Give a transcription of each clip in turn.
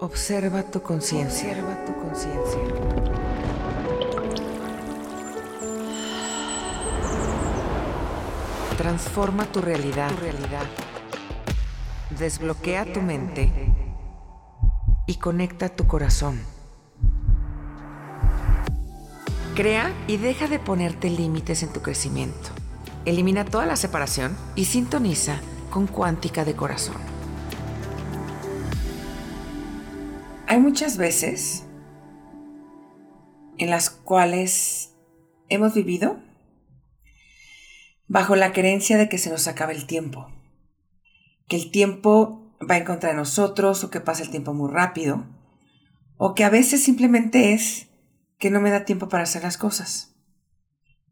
Observa tu conciencia. Observa tu conciencia. Transforma tu realidad. Tu realidad. Desbloquea tu mente y conecta tu corazón. Crea y deja de ponerte límites en tu crecimiento. Elimina toda la separación y sintoniza con cuántica de corazón. Hay muchas veces en las cuales hemos vivido bajo la creencia de que se nos acaba el tiempo, que el tiempo va en contra de nosotros o que pasa el tiempo muy rápido, o que a veces simplemente es que no me da tiempo para hacer las cosas.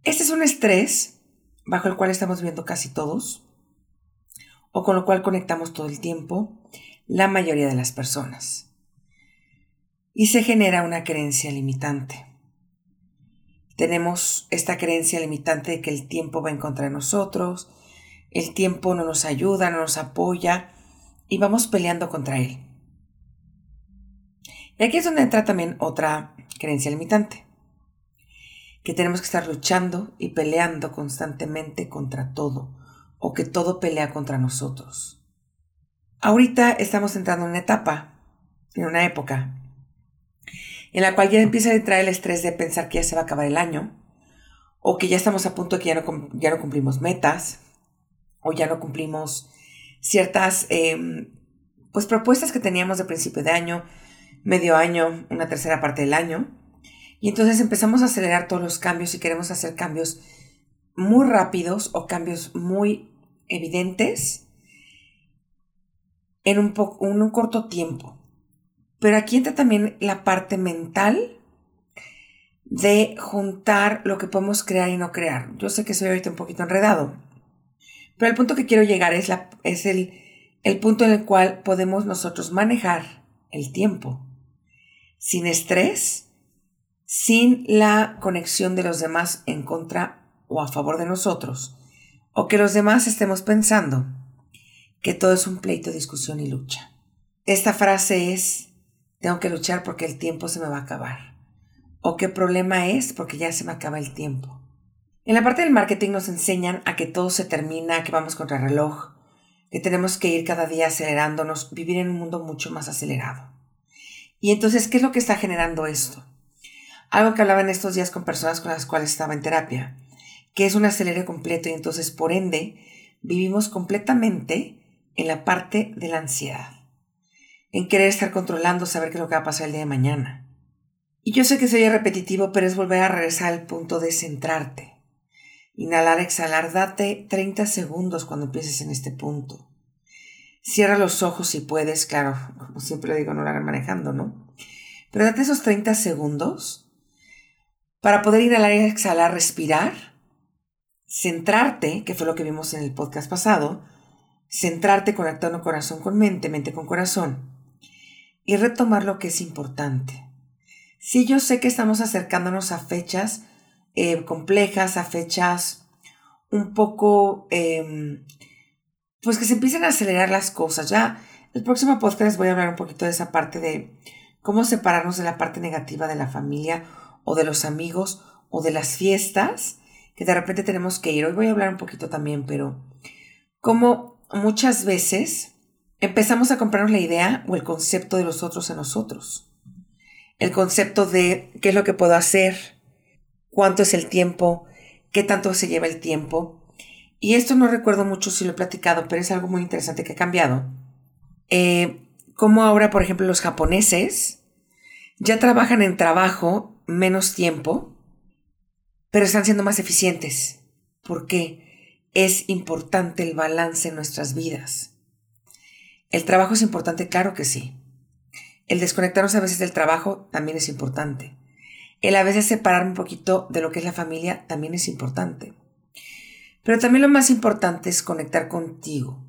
Este es un estrés bajo el cual estamos viviendo casi todos, o con lo cual conectamos todo el tiempo la mayoría de las personas. Y se genera una creencia limitante. Tenemos esta creencia limitante de que el tiempo va en contra de nosotros, el tiempo no nos ayuda, no nos apoya y vamos peleando contra él. Y aquí es donde entra también otra creencia limitante que tenemos que estar luchando y peleando constantemente contra todo, o que todo pelea contra nosotros. Ahorita estamos entrando en una etapa, en una época, en la cual ya empieza a entrar el estrés de pensar que ya se va a acabar el año, o que ya estamos a punto de que ya no, ya no cumplimos metas, o ya no cumplimos ciertas em, pues propuestas que teníamos de principio de año, medio año, una tercera parte del año. Y entonces empezamos a acelerar todos los cambios y queremos hacer cambios muy rápidos o cambios muy evidentes en un, un corto tiempo. Pero aquí entra también la parte mental de juntar lo que podemos crear y no crear. Yo sé que soy ahorita un poquito enredado, pero el punto que quiero llegar es, la, es el, el punto en el cual podemos nosotros manejar el tiempo sin estrés sin la conexión de los demás en contra o a favor de nosotros, o que los demás estemos pensando que todo es un pleito, discusión y lucha. Esta frase es, tengo que luchar porque el tiempo se me va a acabar. O qué problema es porque ya se me acaba el tiempo. En la parte del marketing nos enseñan a que todo se termina, que vamos contra el reloj, que tenemos que ir cada día acelerándonos, vivir en un mundo mucho más acelerado. Y entonces, ¿qué es lo que está generando esto? Algo que hablaba en estos días con personas con las cuales estaba en terapia, que es un acelere completo y entonces por ende vivimos completamente en la parte de la ansiedad, en querer estar controlando, saber qué es lo que va a pasar el día de mañana. Y yo sé que soy repetitivo, pero es volver a regresar al punto de centrarte. Inhalar, exhalar, date 30 segundos cuando empieces en este punto. Cierra los ojos si puedes, claro, como siempre digo, no lo hagan manejando, ¿no? Pero date esos 30 segundos para poder inhalar exhalar, respirar, centrarte, que fue lo que vimos en el podcast pasado, centrarte conectando corazón con mente, mente con corazón, y retomar lo que es importante. Sí, yo sé que estamos acercándonos a fechas eh, complejas, a fechas un poco, em, pues que se empiecen a acelerar las cosas. Ya el próximo podcast voy a hablar un poquito de esa parte de cómo separarnos de la parte negativa de la familia o de los amigos o de las fiestas que de repente tenemos que ir. Hoy voy a hablar un poquito también, pero como muchas veces empezamos a comprarnos la idea o el concepto de los otros en nosotros. El concepto de qué es lo que puedo hacer, cuánto es el tiempo, qué tanto se lleva el tiempo. Y esto no recuerdo mucho si lo he platicado, pero es algo muy interesante que ha cambiado. Eh, como ahora, por ejemplo, los japoneses ya trabajan en trabajo menos tiempo, pero están siendo más eficientes. porque Es importante el balance en nuestras vidas. ¿El trabajo es importante? Claro que sí. El desconectarnos a veces del trabajo también es importante. El a veces separarme un poquito de lo que es la familia también es importante. Pero también lo más importante es conectar contigo,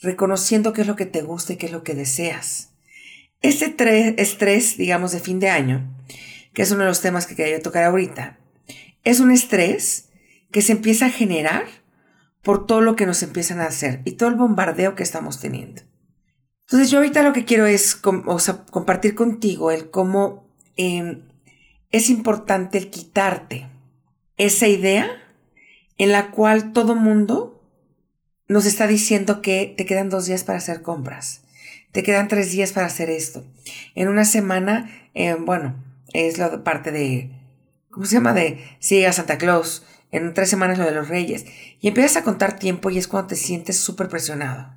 reconociendo qué es lo que te gusta y qué es lo que deseas. Este estrés, digamos, de fin de año, que es uno de los temas que quería tocar ahorita, es un estrés que se empieza a generar por todo lo que nos empiezan a hacer y todo el bombardeo que estamos teniendo. Entonces yo ahorita lo que quiero es compartir contigo el cómo em, es importante el quitarte esa idea en la cual todo mundo nos está diciendo que te quedan dos días para hacer compras, te quedan tres días para hacer esto. En una semana, em, bueno, es la parte de, ¿cómo se llama? De siga Santa Claus, en tres semanas lo de los reyes. Y empiezas a contar tiempo y es cuando te sientes súper presionado.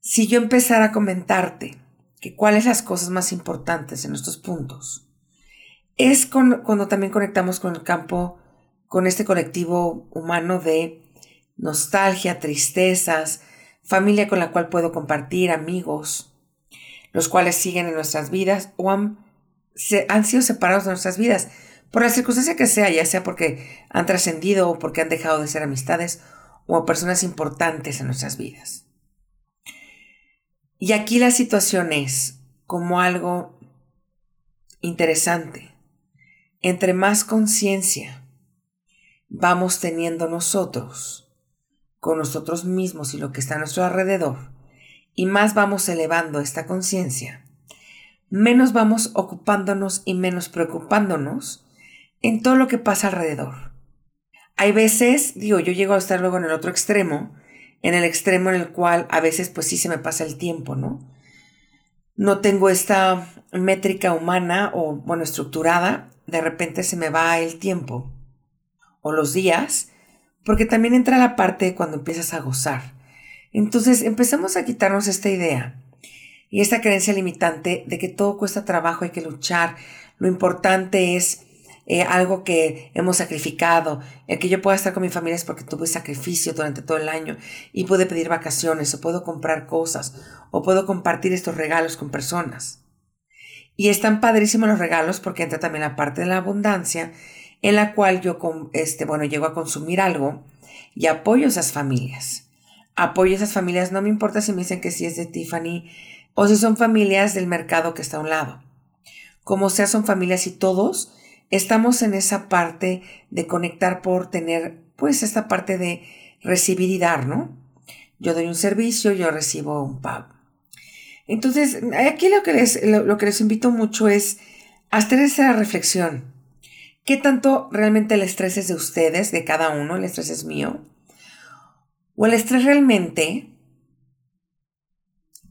Si yo empezara a comentarte que cuáles las cosas más importantes en estos puntos, es cuando también conectamos con el campo, con este colectivo humano de nostalgia, tristezas, familia con la cual puedo compartir, amigos, los cuales siguen en nuestras vidas o han, han sido separados de nuestras vidas por la circunstancia que sea, ya sea porque han trascendido o porque han dejado de ser amistades o personas importantes en nuestras vidas. Y aquí la situación es como algo interesante. Entre más conciencia vamos teniendo nosotros con nosotros mismos y lo que está a nuestro alrededor, y más vamos elevando esta conciencia, menos vamos ocupándonos y menos preocupándonos en todo lo que pasa alrededor. Hay veces, digo, yo llego a estar luego en el otro extremo, en el extremo en el cual a veces pues sí se me pasa el tiempo, ¿no? No tengo esta métrica humana o, bueno, estructurada, de repente se me va el tiempo o los días, porque también entra la parte cuando empiezas a gozar. Entonces empezamos a quitarnos esta idea y esta creencia limitante de que todo cuesta trabajo, hay que luchar, lo importante es eh, algo que hemos sacrificado. El que yo pueda estar con mi familia es porque tuve sacrificio durante todo el año y pude pedir vacaciones o puedo comprar cosas o puedo compartir estos regalos con personas. Y están padrísimos los regalos porque entra también la parte de la abundancia en la cual yo, este, bueno, llego a consumir algo y apoyo esas familias. Apoyo esas familias, no me importa si me dicen que sí es de Tiffany o si son familias del mercado que está a un lado. Como sea, son familias y todos estamos en esa parte de conectar por tener, pues, esta parte de recibir y dar, ¿no? Yo doy un servicio, yo recibo un pago. Entonces, aquí lo que les, lo, que les invito mucho es hacer esa reflexión. ¿Qué tanto realmente el estrés es de ustedes, de cada uno? ¿El estrés es mío? ¿O el estrés realmente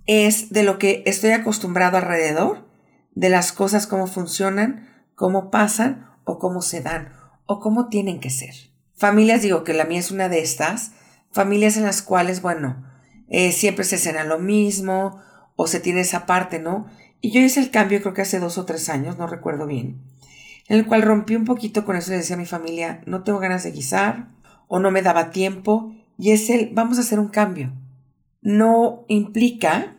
es de lo que estoy acostumbrado alrededor, de las cosas, cómo funcionan, cómo pasan o cómo se dan o cómo tienen que ser. Familias, digo que la mía es una de estas, familias en las cuales, bueno, eh, siempre se cena lo mismo o se tiene esa parte, ¿no? Y yo hice el cambio creo que hace dos o tres años, no recuerdo bien, en el cual rompí un poquito con eso y decía a mi familia, no tengo ganas de guisar o no me daba tiempo y es el, vamos a hacer un cambio. No implica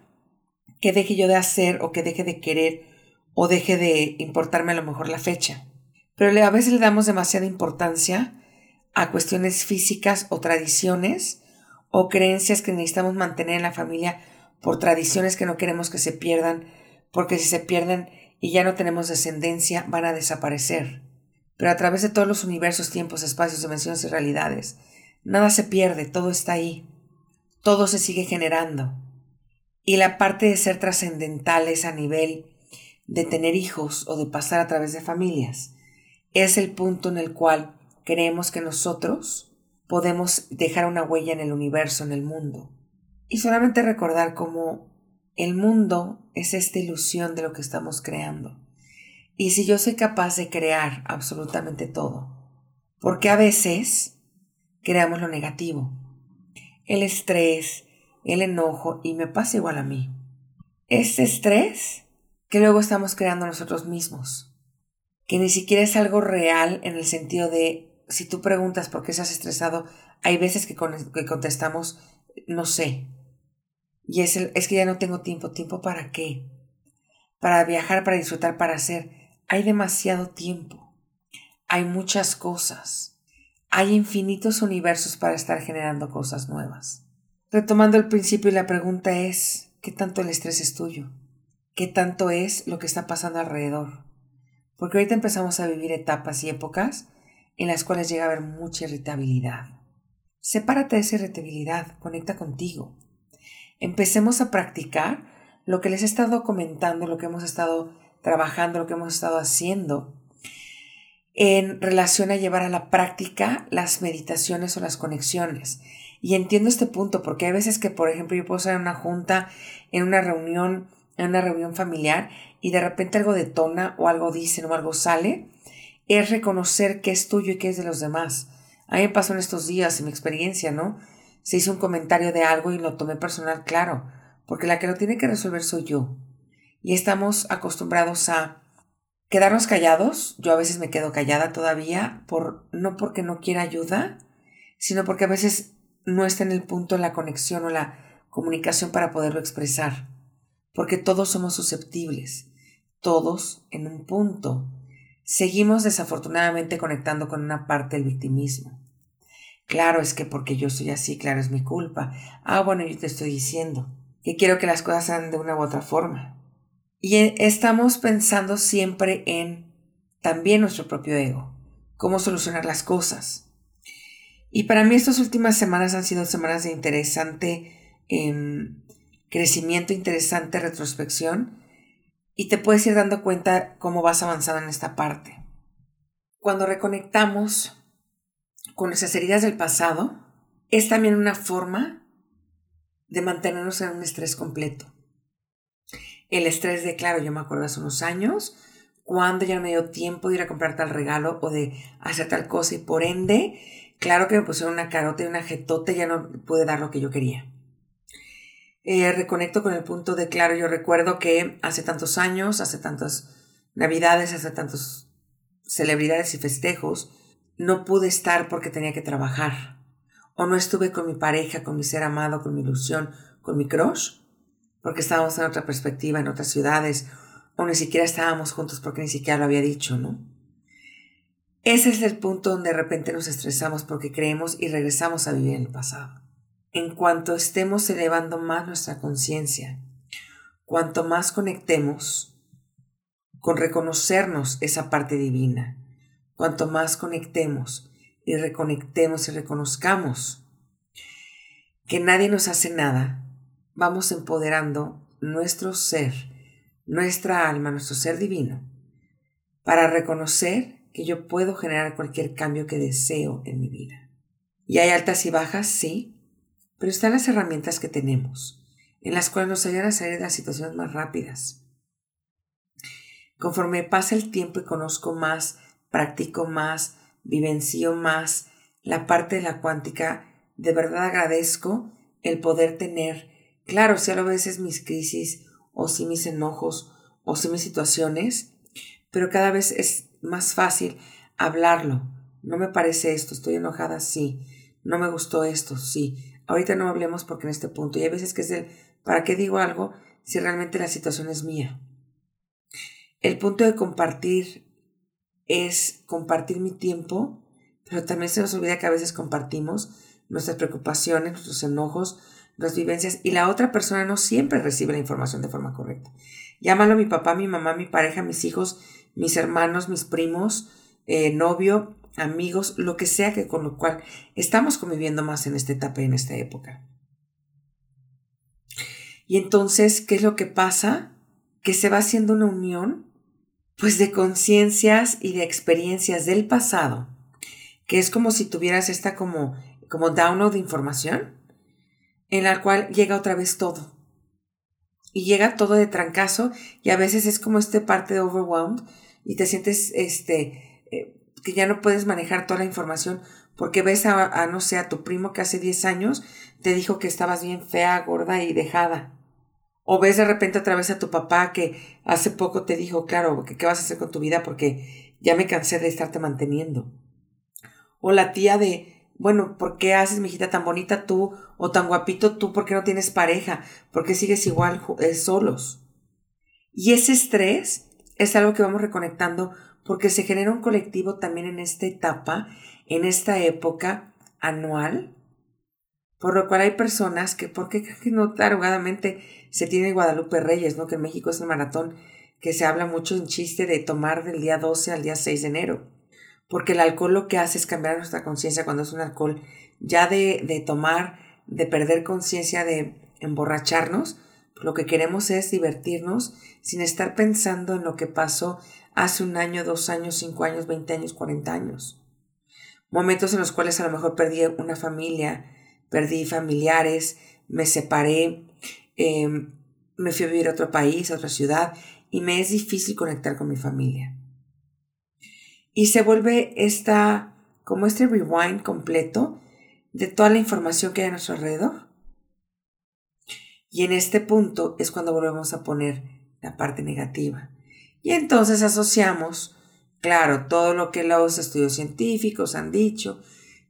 que deje yo de hacer o que deje de querer o deje de importarme a lo mejor la fecha. Pero a veces le damos demasiada importancia a cuestiones físicas o tradiciones o creencias que necesitamos mantener en la familia por tradiciones que no queremos que se pierdan, porque si se pierden y ya no tenemos descendencia, van a desaparecer. Pero a través de todos los universos, tiempos, espacios, dimensiones y realidades, nada se pierde, todo está ahí. Todo se sigue generando. Y la parte de ser trascendentales a nivel de tener hijos o de pasar a través de familias, es el punto en el cual creemos que nosotros podemos dejar una huella en el universo, en el mundo. Y solamente recordar cómo el mundo es esta ilusión de lo que estamos creando. Y si yo soy capaz de crear absolutamente todo, porque a veces creamos lo negativo, el estrés, el enojo, y me pasa igual a mí. Ese estrés que luego estamos creando nosotros mismos, que ni siquiera es algo real en el sentido de, si tú preguntas por qué estás estresado, hay veces que, contestamos, no sé. Y es, el, es que ya no tengo tiempo. ¿Tiempo para qué? Para viajar, para disfrutar, para hacer. Hay demasiado tiempo. Hay muchas cosas. Hay infinitos universos para estar generando cosas nuevas. Retomando el principio y la pregunta es, ¿qué tanto el estrés es tuyo? Qué tanto es lo que está pasando alrededor. Porque ahorita empezamos a vivir etapas y épocas en las cuales llega a haber mucha irritabilidad. Sepárate de esa irritabilidad, conecta contigo. Empecemos a practicar lo que les he estado comentando, lo que hemos estado trabajando, lo que hemos estado haciendo en relación a llevar a la práctica las meditaciones o las conexiones. Y entiendo este punto porque hay veces que, por ejemplo, yo puedo estar en una junta, en una reunión, en una reunión familiar y de repente algo detona o algo dicen o algo sale, es reconocer qué es tuyo y qué es de los demás. A mí me pasó en estos días, en mi experiencia, ¿no? Se hizo un comentario de algo y lo tomé personal, claro, porque la que lo tiene que resolver soy yo. Y estamos acostumbrados a quedarnos callados. Yo a veces me quedo callada todavía, por, no porque no quiera ayuda, sino porque a veces no está en el punto la conexión o la comunicación para poderlo expresar. Porque todos somos susceptibles, todos en un punto. Seguimos desafortunadamente conectando con una parte del victimismo. Claro, es que porque yo soy así, claro, es mi culpa. Ah, bueno, yo te estoy diciendo que quiero que las cosas sean de una u otra forma. Y e, estamos pensando siempre en también nuestro propio ego, cómo solucionar las cosas. Y para mí estas últimas semanas han sido semanas de interesante em, crecimiento, interesante retrospección, y te puedes ir dando cuenta cómo vas avanzando en esta parte. Cuando reconectamos con nuestras heridas del pasado, es también una forma de mantenernos en un estrés completo. El estrés de, claro, yo me acuerdo hace unos años, cuando ya no me dio tiempo de ir a comprar tal regalo o de hacer tal cosa y por ende, claro que me pusieron una carota y una jetote, ya no pude dar lo que yo quería. Eh, reconecto con el punto de, claro, yo recuerdo que hace tantos años, hace tantas navidades, hace tantos celebridades y festejos, no pude estar porque tenía que trabajar. O no estuve con mi pareja, con mi ser amado, con mi ilusión, con mi crush, porque estábamos en otra perspectiva, en otras ciudades, o ni siquiera estábamos juntos porque ni siquiera lo había dicho, ¿no? Ese es el punto donde de repente nos estresamos porque creemos y regresamos a vivir en el pasado. En cuanto estemos elevando más nuestra conciencia, cuanto más conectemos con reconocernos esa parte divina, Cuanto más conectemos y reconectemos y reconozcamos que nadie nos hace nada, vamos empoderando nuestro ser, nuestra alma, nuestro ser divino, para reconocer que yo puedo generar cualquier cambio que deseo en mi vida. Y hay altas y bajas, sí, pero están las herramientas que tenemos, en las cuales nos ayudan a salir de las situaciones más rápidas. Conforme pasa el tiempo y conozco más practico más, vivencio más la parte de la cuántica, de verdad agradezco el poder tener, claro, si a veces mis crisis, o si mis enojos, o si mis situaciones, pero cada vez es más fácil hablarlo. No me parece esto, estoy enojada, sí. No me gustó esto, sí. Ahorita no hablemos porque en este punto, y hay veces que es el, ¿para qué digo algo si realmente la situación es mía? El punto de compartir es compartir mi tiempo, pero también se nos olvida que a veces compartimos nuestras preocupaciones, nuestros enojos, nuestras vivencias, y la otra persona no siempre recibe la información de forma correcta. Llámalo mi papá, mi mamá, mi pareja, mis hijos, mis hermanos, mis primos, eh, novio, amigos, lo que sea que con lo cual estamos conviviendo más en esta etapa y en esta época. Y entonces, ¿qué es lo que pasa? Que se va haciendo una unión pues de conciencias y de experiencias del pasado, que es como si tuvieras esta como, como download de información, en la cual llega otra vez todo. Y llega todo de trancazo y a veces es como este parte de overwhelmed y te sientes este eh, que ya no puedes manejar toda la información porque ves a, no sé, a tu primo que hace 10 años te dijo que estabas bien fea, gorda y dejada. O ves de repente otra vez a tu papá que hace poco te dijo, claro, ¿qué vas a hacer con tu vida? Porque ya me cansé de estarte manteniendo. O la tía de, bueno, ¿por qué haces, mi hijita, tan bonita tú o tan guapito tú? ¿Por qué no tienes pareja? ¿Por qué sigues igual eh, solos? Y ese estrés es algo que vamos reconectando porque se genera un colectivo también en esta etapa, en esta época anual, por lo cual hay personas que, ¿por qué no tarugadamente se tiene Guadalupe Reyes, ¿no? Que en México es el maratón que se habla mucho en chiste de tomar del día 12 al día 6 de enero. Porque el alcohol lo que hace es cambiar nuestra conciencia cuando es un alcohol ya de, de tomar, de perder conciencia, de emborracharnos, Lo que queremos es divertirnos sin estar pensando en lo que pasó hace un año, dos años, cinco años, veinte años, cuarenta años. Momentos en los cuales a lo mejor perdí una familia, perdí familiares, me separé, em, me fui a vivir a otro país, a otra ciudad, y me es difícil conectar con mi familia. Y se vuelve esta, como este rewind completo de toda la información que hay a nuestro alrededor. Y en este punto es cuando volvemos a poner la parte negativa. Y entonces asociamos, claro, todo lo que los estudios científicos han dicho,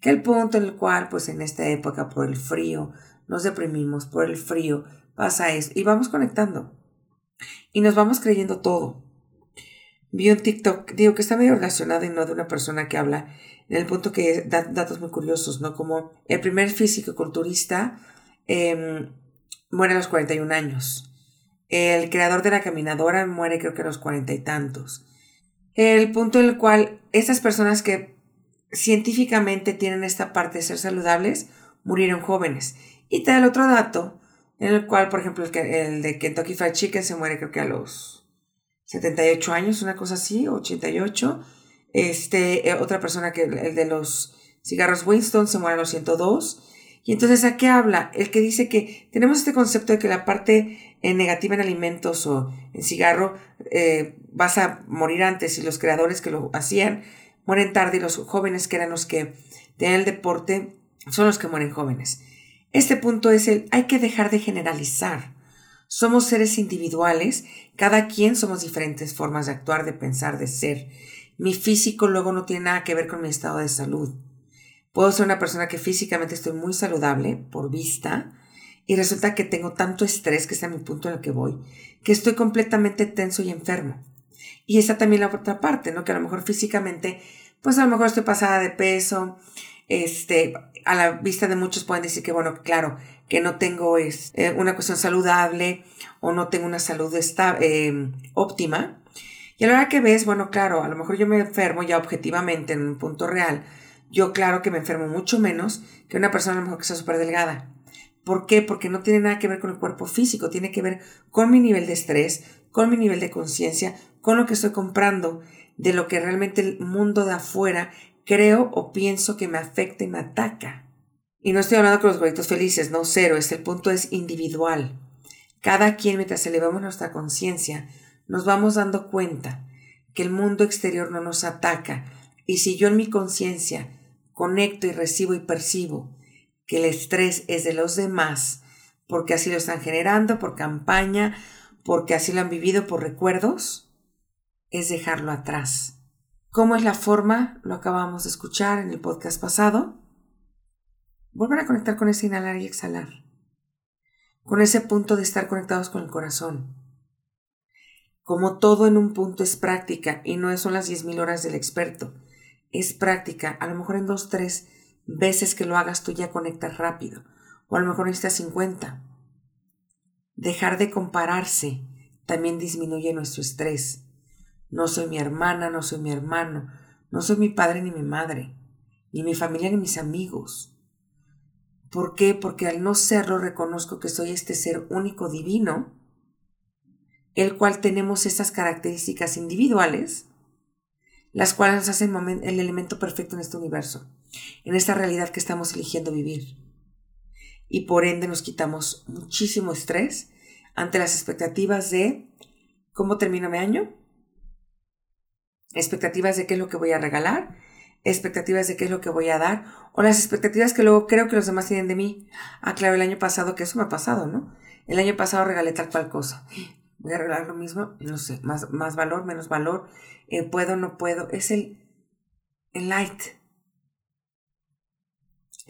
que el punto en el cual, pues en esta época, por el frío, nos deprimimos, por el frío, pasa eso, y vamos conectando. Y nos vamos creyendo todo. Vi un TikTok, digo que está medio relacionado y no de una persona que habla en el punto que da datos muy curiosos, ¿no? Como el primer físico culturista em, muere a los 41 años. El creador de la caminadora muere creo que a los cuarenta y tantos. El punto en el cual estas personas que científicamente tienen esta parte de ser saludables murieron jóvenes. Y te da el otro dato en el cual, por ejemplo, el, de Kentucky Fried Chicken se muere creo que a los 78 años, una cosa así, 88. Este, eh, otra persona que el de los cigarros Winston se muere a los 102. Y entonces, ¿a qué habla? El que dice que tenemos este concepto de que la parte eh, negativa en alimentos o en cigarro eh, vas a morir antes y los creadores que lo hacían mueren tarde y los jóvenes que eran los que tenían el deporte son los que mueren jóvenes. Este punto es el hay que dejar de generalizar. Somos seres individuales, cada quien somos diferentes formas de actuar, de pensar, de ser. Mi físico luego no tiene nada que ver con mi estado de salud. Puedo ser una persona que físicamente estoy muy saludable por vista y resulta que tengo tanto estrés, que es mi punto en el que voy, que estoy completamente tenso y enfermo. Y esa también la otra parte, ¿no? Que a lo mejor físicamente, pues a lo mejor estoy pasada de peso, este, a la vista de muchos pueden decir que, bueno, claro, que no tengo es, eh, una cuestión saludable o no tengo una salud eh, óptima. Y a la hora que ves, bueno, claro, a lo mejor yo me enfermo ya objetivamente en un punto real, yo claro que me enfermo mucho menos que una persona a lo mejor que está súper delgada. ¿Por qué? Porque no tiene nada que ver con el cuerpo físico, tiene que ver con mi nivel de estrés, con mi nivel de conciencia, con lo que estoy comprando, de lo que realmente el mundo de afuera creo o pienso que me afecta y me ataca. Y no estoy hablando con los gorritos felices, no cero, es el punto es individual. Cada quien mientras elevamos nuestra conciencia, nos vamos dando cuenta que el mundo exterior no nos ataca. Y si yo en mi conciencia conecto y recibo y percibo que el estrés es de los demás, porque así lo están generando, por campaña, porque así lo han vivido por recuerdos, es dejarlo atrás. ¿Cómo es la forma? Lo acabamos de escuchar en el podcast pasado. Volver a conectar con ese inhalar y exhalar. Con ese punto de estar conectados con el corazón. Como todo en un punto es práctica y no son las 10.000 horas del experto. Es práctica. A lo mejor en dos, tres veces que lo hagas tú ya conectas rápido, o a lo mejor necesitas 50. Dejar de compararse también disminuye nuestro estrés. No soy mi hermana, no soy mi hermano, no soy mi padre ni mi madre, ni mi familia ni mis amigos. ¿Por qué? Porque al no serlo reconozco que soy este ser único divino, el cual tenemos esas características individuales las cuales nos hacen el elemento perfecto en este universo, en esta realidad que estamos eligiendo vivir. Y por ende nos quitamos muchísimo estrés ante las expectativas de cómo termina mi año, expectativas de qué es lo que voy a regalar, expectativas de qué es lo que voy a dar, o las expectativas que luego creo que los demás tienen de mí. Ah, claro, el año pasado, que eso me ha pasado, ¿no? El año pasado regalé tal cual cosa. Voy a regalar lo mismo, no sé, más, más valor, menos valor, eh, puedo, no puedo, es el, el light,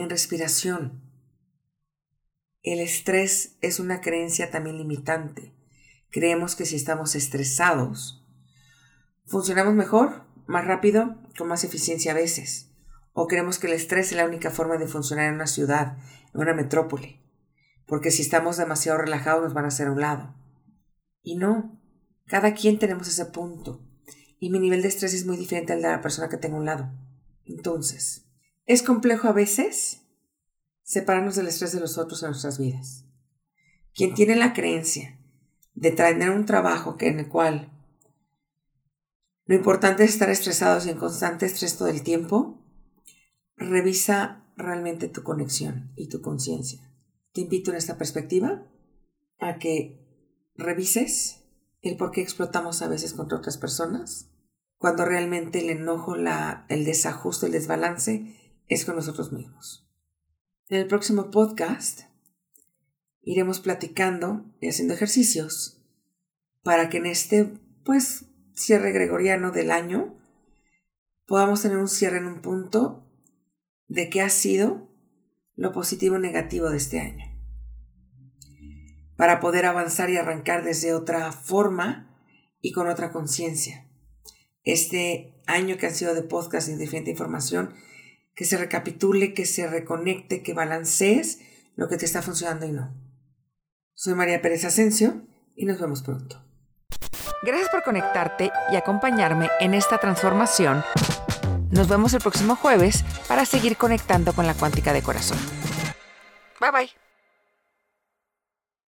en respiración. El estrés es una creencia también limitante. Creemos que si estamos estresados, funcionamos mejor, más rápido, con más eficiencia a veces. O creemos que el estrés es la única forma de funcionar en una ciudad, en una metrópoli. Porque si estamos demasiado relajados nos van a hacer a un lado. Y no, cada quien tenemos ese punto y mi nivel de estrés es muy diferente al de la persona que tengo a un lado. Entonces, es complejo a veces separarnos del estrés de los otros en nuestras vidas. Quien tiene la creencia de tener un trabajo que, en el cual lo importante es estar estresados y en constante estrés todo el tiempo, revisa realmente tu conexión y tu conciencia. Te invito en esta perspectiva a que revises el por qué explotamos a veces contra otras personas, cuando realmente el enojo, la, el desajuste, el desbalance es con nosotros mismos. En el próximo podcast iremos platicando y haciendo ejercicios para que en este, pues, cierre gregoriano del año podamos tener un cierre en un punto de qué ha sido lo positivo y negativo de este año. Para poder avanzar y arrancar desde otra forma y con otra conciencia. Este año que han sido de podcast y diferente información, que se recapitule, que se reconecte, que balancees lo que te está funcionando y no. Soy María Pérez Asensio y nos vemos pronto. Gracias por conectarte y acompañarme en esta transformación. Nos vemos el próximo jueves para seguir conectando con la cuántica de corazón. Bye bye.